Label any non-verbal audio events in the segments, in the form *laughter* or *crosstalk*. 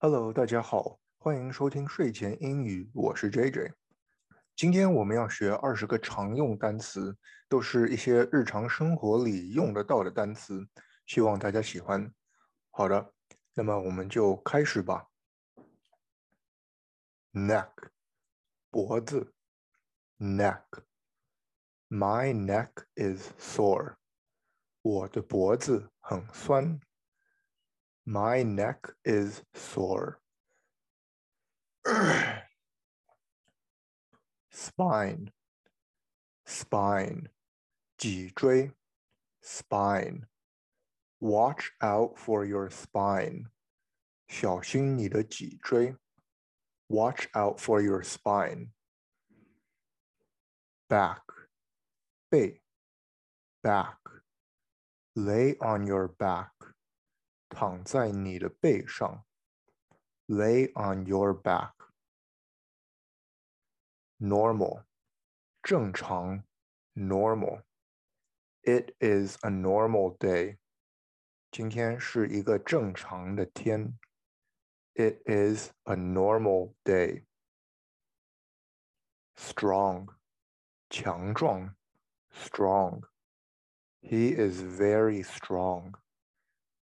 Hello，大家好，欢迎收听睡前英语，我是 JJ。今天我们要学二十个常用单词，都是一些日常生活里用得到的单词，希望大家喜欢。好的，那么我们就开始吧。Neck，脖子。Neck，My neck is sore。我的脖子很酸。My neck is sore. *clears throat* spine, spine, 脊椎 spine. Watch out for your spine. 小心你的脊椎 Watch out for your spine. Back, 背 back. Lay on your back. 躺在你的背上，lay on your back。normal，正常，normal。It is a normal day。今天是一个正常的天。It is a normal day。strong，强壮，strong。He is very strong。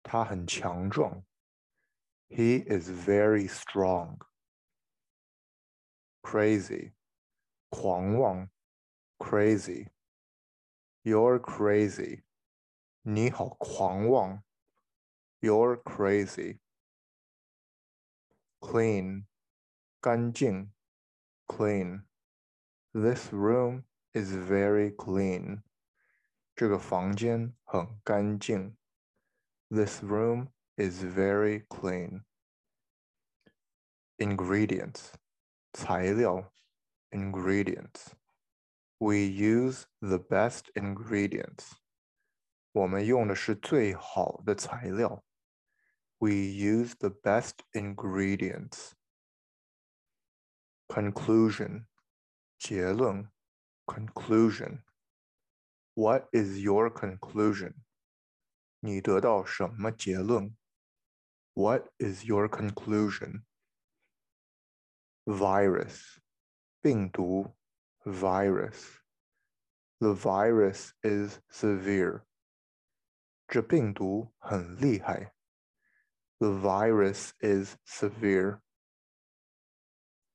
他很强壮。He is very strong. Crazy, 狂妄，crazy. You're crazy. 你好狂妄。You're crazy. Clean, 干净，clean. This room is very clean. 这个房间很干净。 this room is very clean. Ingredients 材料 ingredients. We use the best ingredients. 我们用的是最好的材料。We use the best ingredients. Conclusion 结论 conclusion. What is your conclusion? 你得到什么结论？What is your conclusion? Virus，病毒，virus。The virus is severe. 这病毒很厉害。The virus is severe.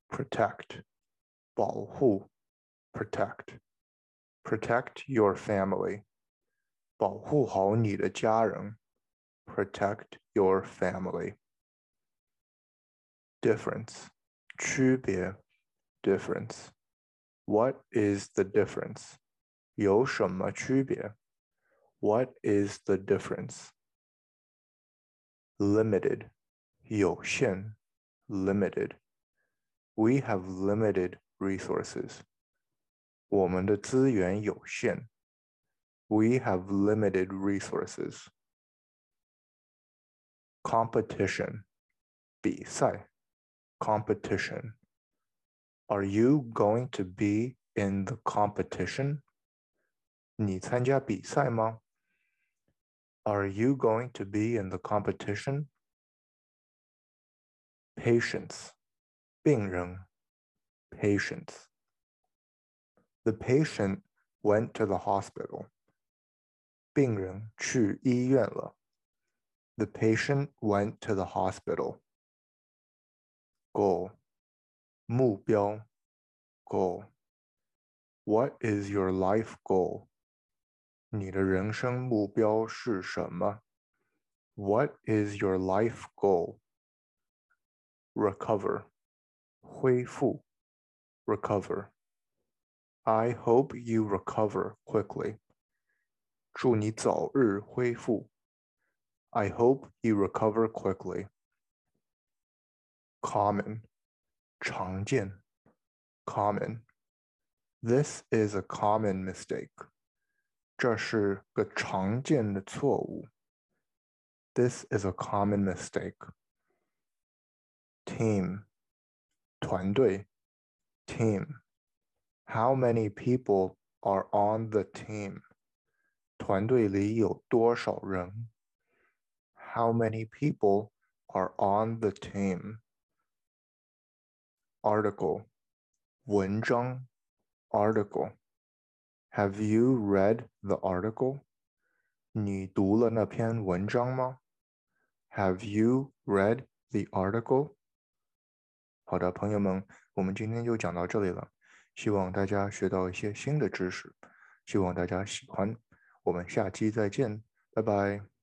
Protect，保护，protect. Protect your family. 保护好你的家人，protect your family. Difference，区别，difference. What is the difference? 有什么区别？What is the difference? Limited，有限，limited. We have limited resources. 我们的资源有限。 we have limited resources. Competition, 比赛, competition. Are you going to be in the competition? 你参加比赛吗? Are you going to be in the competition? Patients, 病人, patients. The patient went to the hospital. 病人去医院了。The patient went to the hospital. Goal 目标 Goal What is your life goal? 你的人生目标是什么？What is your life goal? Recover 恢复 Recover I hope you recover quickly. 祝你早日恢复。I hope you recover quickly. Common, 常见 common. This is a common mistake. 这是个常见的错误。This is a common mistake. Team, 团队 team. How many people are on the team? 团队里有多少人？How many people are on the team. Article 文章 article. Have you read the article? 你读了那篇文章吗？Have you read the article? 好的，朋友们，我们今天就讲到这里了。希望大家学到一些新的知识，希望大家喜欢。我们下期再见，拜拜。